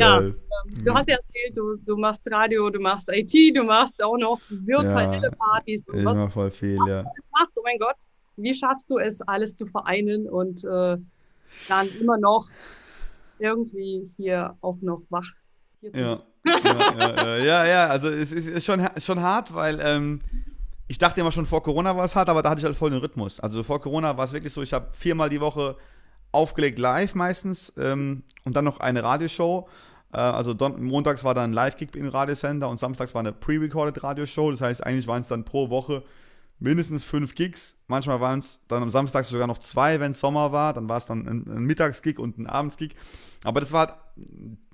Geil. Ja, du hast ja erzählt, du, du machst Radio, du machst IT, du machst auch noch virtuelle ja, Partys. Du immer voll viel, ja. Machst, oh mein Gott, wie schaffst du es, alles zu vereinen und äh, dann immer noch irgendwie hier auch noch wach hier zu ja. ja, ja, ja, ja, also es ist schon, schon hart, weil ähm, ich dachte immer schon vor Corona war es hart, aber da hatte ich halt voll den Rhythmus. Also vor Corona war es wirklich so, ich habe viermal die Woche aufgelegt live meistens ähm, und dann noch eine Radioshow. Äh, also montags war dann ein Live-Kick im Radiosender und samstags war eine pre-recorded Radioshow. Das heißt, eigentlich waren es dann pro Woche mindestens fünf Gigs. Manchmal waren es dann am Samstag sogar noch zwei, wenn Sommer war. Dann war es dann ein, ein Mittagsgig und ein Abendsgig. Aber das war halt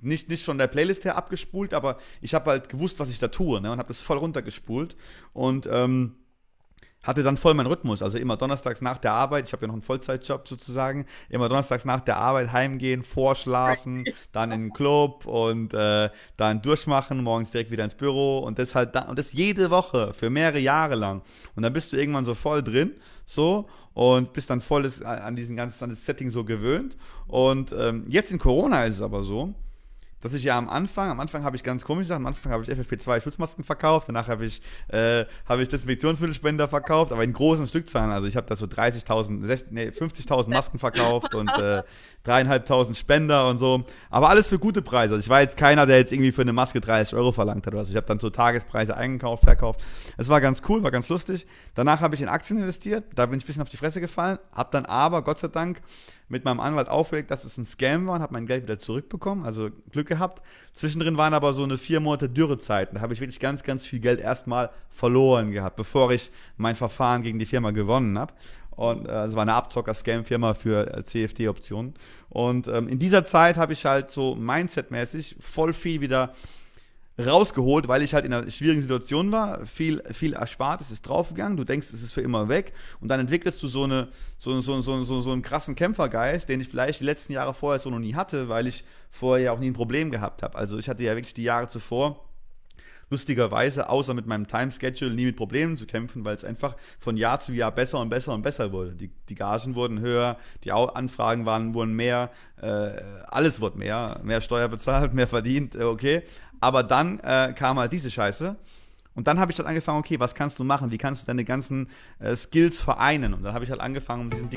nicht, nicht von der Playlist her abgespult, aber ich habe halt gewusst, was ich da tue ne? und habe das voll runtergespult. Und ähm, hatte dann voll meinen Rhythmus. Also immer donnerstags nach der Arbeit, ich habe ja noch einen Vollzeitjob sozusagen, immer donnerstags nach der Arbeit heimgehen, vorschlafen, dann in den Club und äh, dann durchmachen, morgens direkt wieder ins Büro und das halt dann, und das jede Woche für mehrere Jahre lang. Und dann bist du irgendwann so voll drin, so und bist dann voll an diesen ganzen an das Setting so gewöhnt. Und ähm, jetzt in Corona ist es aber so, dass ich ja am Anfang, am Anfang habe ich ganz komisch gesagt, am Anfang habe ich FFP2 Schutzmasken verkauft, danach habe ich, äh, habe ich Desinfektionsmittelspender verkauft, aber in großen Stückzahlen. Also ich habe da so 30.000, nee, 50.000 Masken verkauft und äh, Spender und so. Aber alles für gute Preise. Also ich war jetzt keiner, der jetzt irgendwie für eine Maske 30 Euro verlangt hat. Also ich habe dann so Tagespreise eingekauft, verkauft. Es war ganz cool, war ganz lustig. Danach habe ich in Aktien investiert, da bin ich ein bisschen auf die Fresse gefallen, habe dann aber, Gott sei Dank, mit meinem Anwalt aufgelegt, dass es ein Scam war und habe mein Geld wieder zurückbekommen, also Glück gehabt. Zwischendrin waren aber so eine vier Monate Dürrezeiten. Da habe ich wirklich ganz, ganz viel Geld erstmal verloren gehabt, bevor ich mein Verfahren gegen die Firma gewonnen habe. Und äh, es war eine Abzocker-Scam-Firma für äh, CFD-Optionen. Und ähm, in dieser Zeit habe ich halt so Mindset-mäßig voll viel wieder rausgeholt, weil ich halt in einer schwierigen Situation war. Viel, viel erspart, es ist draufgegangen. Du denkst, es ist für immer weg. Und dann entwickelst du so, eine, so, so, so, so, so einen krassen Kämpfergeist, den ich vielleicht die letzten Jahre vorher so noch nie hatte, weil ich vorher ja auch nie ein Problem gehabt habe. Also ich hatte ja wirklich die Jahre zuvor lustigerweise, außer mit meinem Time-Schedule, nie mit Problemen zu kämpfen, weil es einfach von Jahr zu Jahr besser und besser und besser wurde. Die, die Gagen wurden höher, die Anfragen waren, wurden mehr, äh, alles wurde mehr, mehr Steuer bezahlt, mehr verdient, äh, okay. Aber dann äh, kam halt diese Scheiße. Und dann habe ich halt angefangen, okay, was kannst du machen? Wie kannst du deine ganzen äh, Skills vereinen? Und dann habe ich halt angefangen, um diesen